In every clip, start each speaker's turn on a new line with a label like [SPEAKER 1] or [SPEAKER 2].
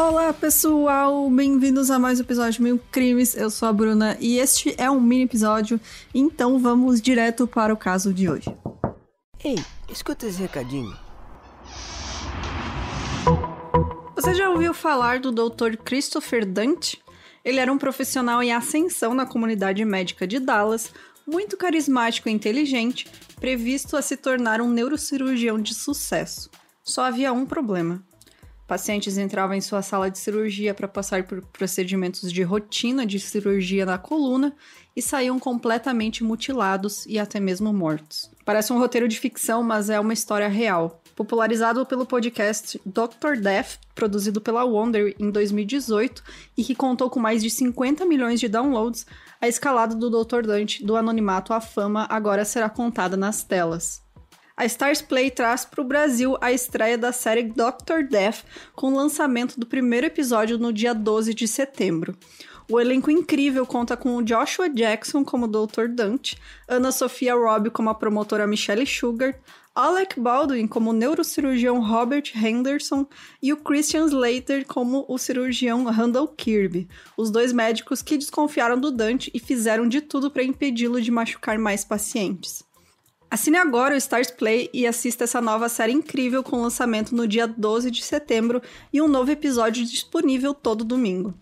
[SPEAKER 1] Olá pessoal, bem-vindos a mais um episódio de Mil Crimes. Eu sou a Bruna e este é um mini episódio, então vamos direto para o caso de hoje.
[SPEAKER 2] Ei, escuta esse recadinho.
[SPEAKER 1] Você já ouviu falar do Dr. Christopher Dante? Ele era um profissional em ascensão na comunidade médica de Dallas, muito carismático e inteligente, previsto a se tornar um neurocirurgião de sucesso. Só havia um problema. Pacientes entravam em sua sala de cirurgia para passar por procedimentos de rotina de cirurgia na coluna e saíam completamente mutilados e até mesmo mortos. Parece um roteiro de ficção, mas é uma história real. Popularizado pelo podcast Dr. Death, produzido pela Wonder em 2018 e que contou com mais de 50 milhões de downloads, a escalada do Dr. Dante do anonimato à fama agora será contada nas telas. A Stars Play traz para o Brasil a estreia da série Doctor Death, com o lançamento do primeiro episódio no dia 12 de setembro. O elenco incrível conta com Joshua Jackson como Dr. Dante, Ana Sofia Robb como a promotora Michelle Sugar, Alec Baldwin como o neurocirurgião Robert Henderson e o Christian Slater como o cirurgião Randall Kirby, os dois médicos que desconfiaram do Dante e fizeram de tudo para impedi-lo de machucar mais pacientes. Assine agora o Stars Play e assista essa nova série incrível com lançamento no dia 12 de setembro e um novo episódio disponível todo domingo.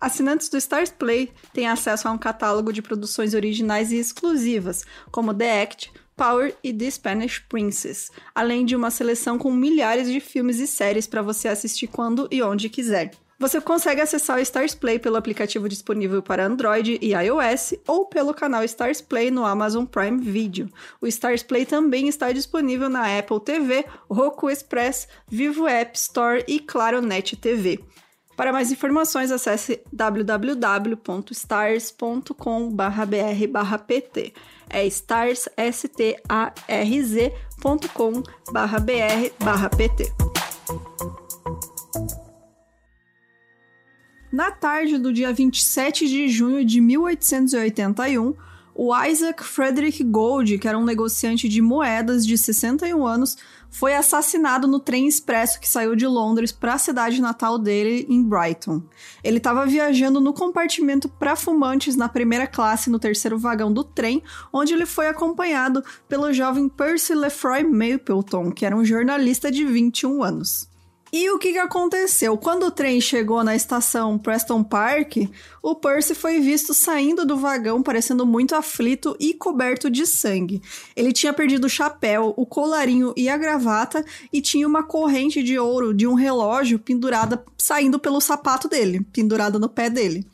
[SPEAKER 1] Assinantes do Stars Play têm acesso a um catálogo de produções originais e exclusivas, como The Act, Power e The Spanish Princess, além de uma seleção com milhares de filmes e séries para você assistir quando e onde quiser. Você consegue acessar o Stars Play pelo aplicativo disponível para Android e iOS ou pelo canal Stars Play no Amazon Prime Video. O Stars Play também está disponível na Apple TV, Roku Express, Vivo App Store e Claro Net TV. Para mais informações, acesse www.stars.com.br/pt. É stars, s t a r z.com.br/pt. Na tarde do dia 27 de junho de 1881, o Isaac Frederick Gold, que era um negociante de moedas de 61 anos, foi assassinado no trem expresso que saiu de Londres para a cidade natal dele, em Brighton. Ele estava viajando no compartimento para fumantes na primeira classe no terceiro vagão do trem, onde ele foi acompanhado pelo jovem Percy Lefroy Mapleton, que era um jornalista de 21 anos. E o que, que aconteceu? Quando o trem chegou na estação Preston Park, o Percy foi visto saindo do vagão parecendo muito aflito e coberto de sangue. Ele tinha perdido o chapéu, o colarinho e a gravata e tinha uma corrente de ouro de um relógio pendurada saindo pelo sapato dele, pendurada no pé dele.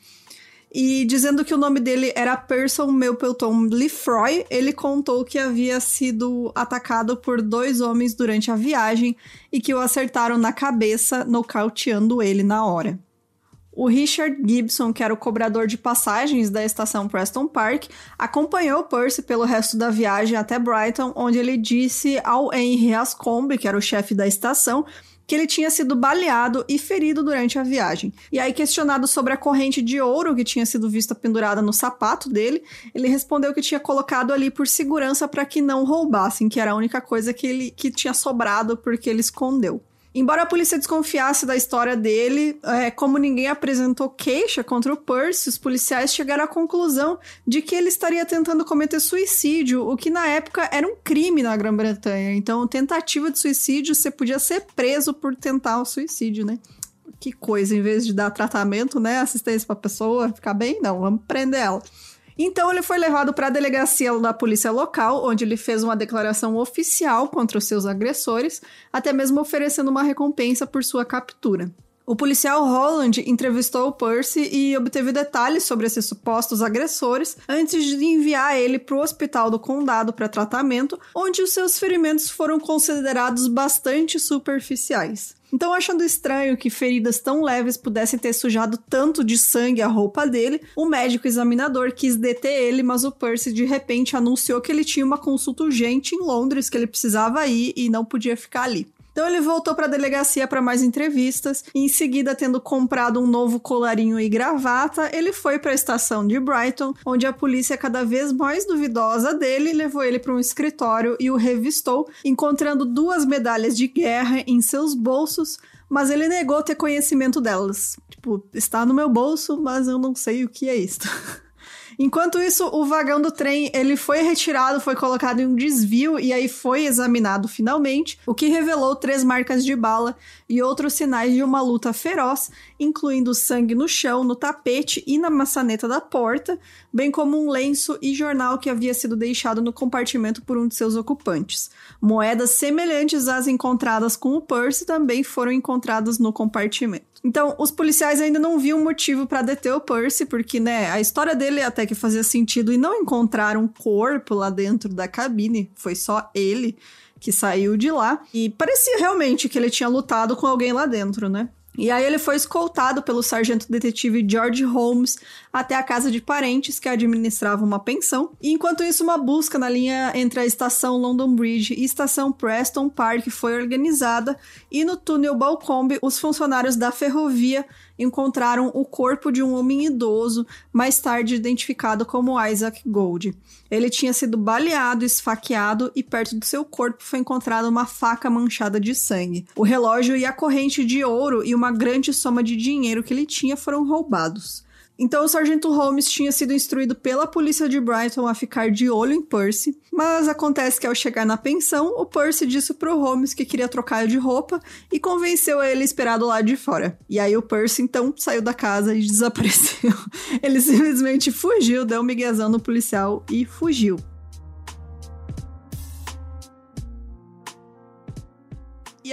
[SPEAKER 1] E dizendo que o nome dele era Person Mapleton Lefroy, ele contou que havia sido atacado por dois homens durante a viagem e que o acertaram na cabeça, nocauteando ele na hora. O Richard Gibson, que era o cobrador de passagens da estação Preston Park, acompanhou Percy pelo resto da viagem até Brighton, onde ele disse ao Henry Ascombe, que era o chefe da estação, que ele tinha sido baleado e ferido durante a viagem. E aí, questionado sobre a corrente de ouro que tinha sido vista pendurada no sapato dele, ele respondeu que tinha colocado ali por segurança para que não roubassem, que era a única coisa que ele que tinha sobrado porque ele escondeu. Embora a polícia desconfiasse da história dele, é, como ninguém apresentou queixa contra o Percy, os policiais chegaram à conclusão de que ele estaria tentando cometer suicídio, o que na época era um crime na Grã-Bretanha. Então, tentativa de suicídio, você podia ser preso por tentar o suicídio, né? Que coisa, em vez de dar tratamento, né, assistência pra pessoa ficar bem, não, vamos prender ela. Então ele foi levado para a delegacia da polícia local, onde ele fez uma declaração oficial contra os seus agressores, até mesmo oferecendo uma recompensa por sua captura. O policial Holland entrevistou o Percy e obteve detalhes sobre esses supostos agressores antes de enviar ele para o hospital do condado para tratamento, onde os seus ferimentos foram considerados bastante superficiais. Então, achando estranho que feridas tão leves pudessem ter sujado tanto de sangue a roupa dele, o médico examinador quis deter ele, mas o Percy de repente anunciou que ele tinha uma consulta urgente em Londres, que ele precisava ir e não podia ficar ali. Então ele voltou para a delegacia para mais entrevistas e em seguida, tendo comprado um novo colarinho e gravata, ele foi para a estação de Brighton, onde a polícia cada vez mais duvidosa dele levou ele para um escritório e o revistou, encontrando duas medalhas de guerra em seus bolsos, mas ele negou ter conhecimento delas. Tipo, está no meu bolso, mas eu não sei o que é isto. Enquanto isso, o vagão do trem ele foi retirado, foi colocado em um desvio e aí foi examinado finalmente, o que revelou três marcas de bala e outros sinais de uma luta feroz, incluindo sangue no chão, no tapete e na maçaneta da porta, bem como um lenço e jornal que havia sido deixado no compartimento por um de seus ocupantes. Moedas semelhantes às encontradas com o Percy também foram encontradas no compartimento. Então, os policiais ainda não viam motivo para deter o Percy, porque, né, a história dele até que fazia sentido e não encontraram um corpo lá dentro da cabine, foi só ele que saiu de lá. E parecia realmente que ele tinha lutado com alguém lá dentro, né? E aí ele foi escoltado pelo sargento detetive George Holmes até a casa de parentes que administravam uma pensão. E enquanto isso, uma busca na linha entre a estação London Bridge e estação Preston Park foi organizada e no túnel Balcombe os funcionários da ferrovia encontraram o corpo de um homem idoso, mais tarde identificado como Isaac Gold. Ele tinha sido baleado, esfaqueado e perto do seu corpo foi encontrada uma faca manchada de sangue. O relógio e a corrente de ouro e uma grande soma de dinheiro que ele tinha foram roubados. Então o sargento Holmes tinha sido instruído pela polícia de Brighton a ficar de olho em Percy, mas acontece que ao chegar na pensão, o Percy disse pro Holmes que queria trocar de roupa e convenceu ele a esperar do lado de fora. E aí o Percy então saiu da casa e desapareceu. ele simplesmente fugiu, deu um miguezão no policial e fugiu.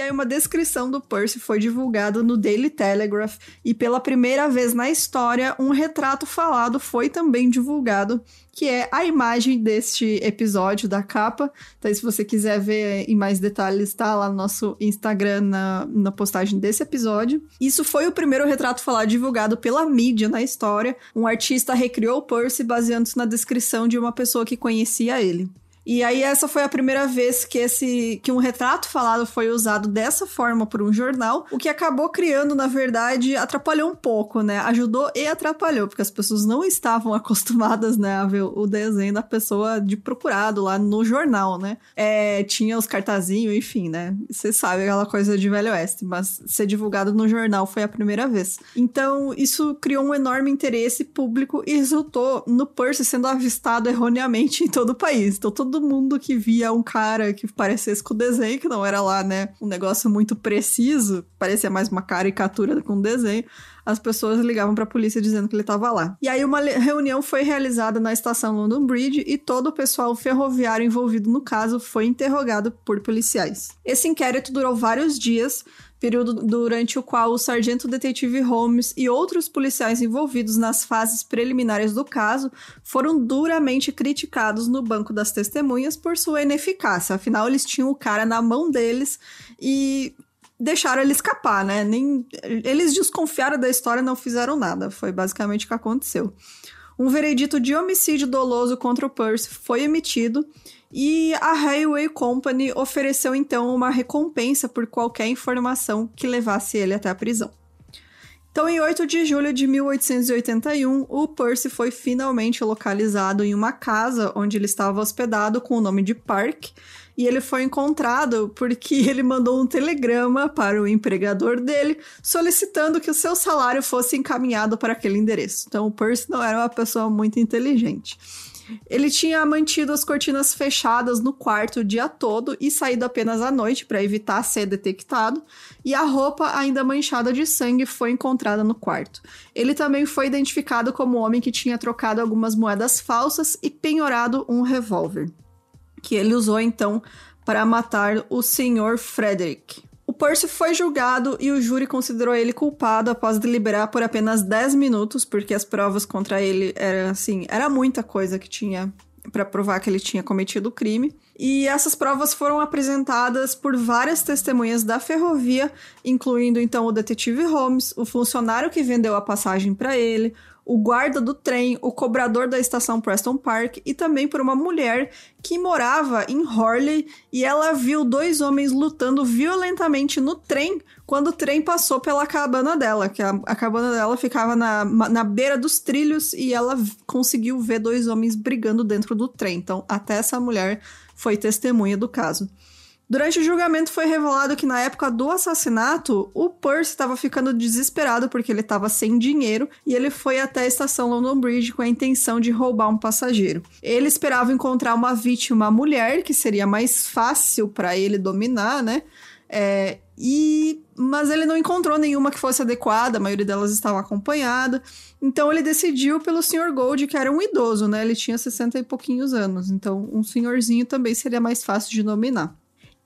[SPEAKER 1] E aí uma descrição do Percy foi divulgada no Daily Telegraph e pela primeira vez na história um retrato falado foi também divulgado, que é a imagem deste episódio da capa. Então se você quiser ver em mais detalhes, está lá no nosso Instagram na, na postagem desse episódio. Isso foi o primeiro retrato falado divulgado pela mídia na história. Um artista recriou o Percy baseando-se na descrição de uma pessoa que conhecia ele. E aí essa foi a primeira vez que esse que um retrato falado foi usado dessa forma por um jornal, o que acabou criando, na verdade, atrapalhou um pouco, né? Ajudou e atrapalhou, porque as pessoas não estavam acostumadas, né, a ver o desenho da pessoa de procurado lá no jornal, né? É, tinha os cartazinhos, enfim, né? Você sabe aquela coisa de Velho Oeste, mas ser divulgado no jornal foi a primeira vez. Então, isso criou um enorme interesse público e resultou no Percy sendo avistado erroneamente em todo o país. Então, todo todo mundo que via um cara que parecesse com o desenho, que não era lá, né, um negócio muito preciso, parecia mais uma caricatura com um desenho, as pessoas ligavam para a polícia dizendo que ele estava lá. E aí uma reunião foi realizada na estação London Bridge e todo o pessoal ferroviário envolvido no caso foi interrogado por policiais. Esse inquérito durou vários dias, período durante o qual o sargento detetive Holmes e outros policiais envolvidos nas fases preliminares do caso foram duramente criticados no banco das testemunhas por sua ineficácia. Afinal, eles tinham o cara na mão deles e deixaram ele escapar, né? Nem eles desconfiaram da história e não fizeram nada. Foi basicamente o que aconteceu. Um veredito de homicídio doloso contra o Percy foi emitido e a Railway Company ofereceu então uma recompensa por qualquer informação que levasse ele até a prisão. Então, em 8 de julho de 1881, o Percy foi finalmente localizado em uma casa onde ele estava hospedado com o nome de Park, e ele foi encontrado porque ele mandou um telegrama para o empregador dele solicitando que o seu salário fosse encaminhado para aquele endereço. Então, o Percy não era uma pessoa muito inteligente. Ele tinha mantido as cortinas fechadas no quarto o dia todo e saído apenas à noite para evitar ser detectado, e a roupa ainda manchada de sangue foi encontrada no quarto. Ele também foi identificado como o homem que tinha trocado algumas moedas falsas e penhorado um revólver, que ele usou então para matar o Sr. Frederick. O Percy foi julgado e o júri considerou ele culpado após deliberar por apenas 10 minutos, porque as provas contra ele era assim, era muita coisa que tinha para provar que ele tinha cometido o crime. E essas provas foram apresentadas por várias testemunhas da ferrovia, incluindo então o detetive Holmes, o funcionário que vendeu a passagem para ele, o guarda do trem, o cobrador da estação Preston Park e também por uma mulher que morava em Horley e ela viu dois homens lutando violentamente no trem quando o trem passou pela cabana dela, que a, a cabana dela ficava na, na beira dos trilhos e ela conseguiu ver dois homens brigando dentro do trem. Então, até essa mulher foi testemunha do caso. Durante o julgamento foi revelado que na época do assassinato, o Percy estava ficando desesperado porque ele estava sem dinheiro e ele foi até a estação London Bridge com a intenção de roubar um passageiro. Ele esperava encontrar uma vítima mulher, que seria mais fácil para ele dominar, né? É, e mas ele não encontrou nenhuma que fosse adequada, a maioria delas estava acompanhada. Então ele decidiu pelo Sr. Gold, que era um idoso, né? Ele tinha 60 e pouquinhos anos, então um senhorzinho também seria mais fácil de dominar.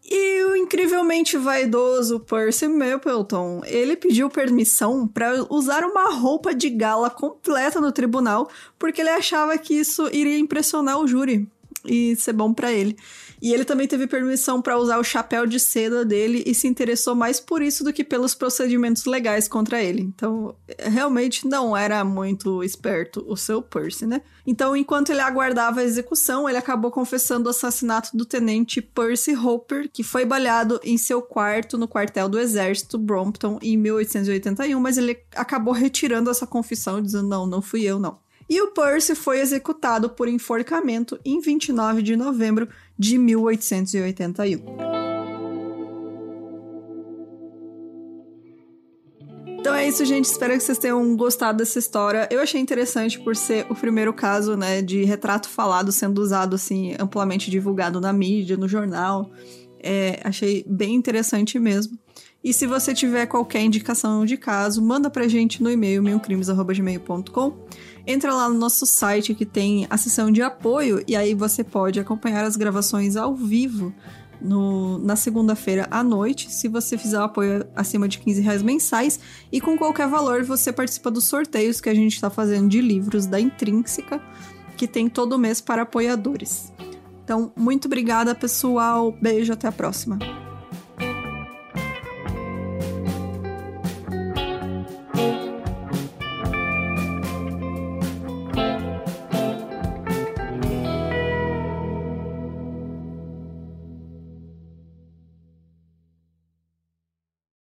[SPEAKER 1] E o incrivelmente vaidoso Percy Mapleton, ele pediu permissão para usar uma roupa de gala completa no tribunal, porque ele achava que isso iria impressionar o júri e ser bom para ele. E ele também teve permissão para usar o chapéu de seda dele e se interessou mais por isso do que pelos procedimentos legais contra ele. Então, realmente não era muito esperto o seu Percy, né? Então, enquanto ele aguardava a execução, ele acabou confessando o assassinato do tenente Percy Hopper, que foi baleado em seu quarto no quartel do exército Brompton em 1881, mas ele acabou retirando essa confissão, dizendo: "Não, não fui eu, não". E o Percy foi executado por enforcamento em 29 de novembro de 1881. Então é isso, gente. Espero que vocês tenham gostado dessa história. Eu achei interessante por ser o primeiro caso, né, de retrato falado sendo usado assim amplamente divulgado na mídia, no jornal. É, achei bem interessante mesmo. E se você tiver qualquer indicação de caso, manda pra gente no e-mail milcrimes.gmail.com entra lá no nosso site que tem a seção de apoio e aí você pode acompanhar as gravações ao vivo no, na segunda-feira à noite, se você fizer o apoio acima de 15 reais mensais. E com qualquer valor você participa dos sorteios que a gente está fazendo de livros da Intrínseca, que tem todo mês para apoiadores. Então, muito obrigada, pessoal. Beijo, até a próxima.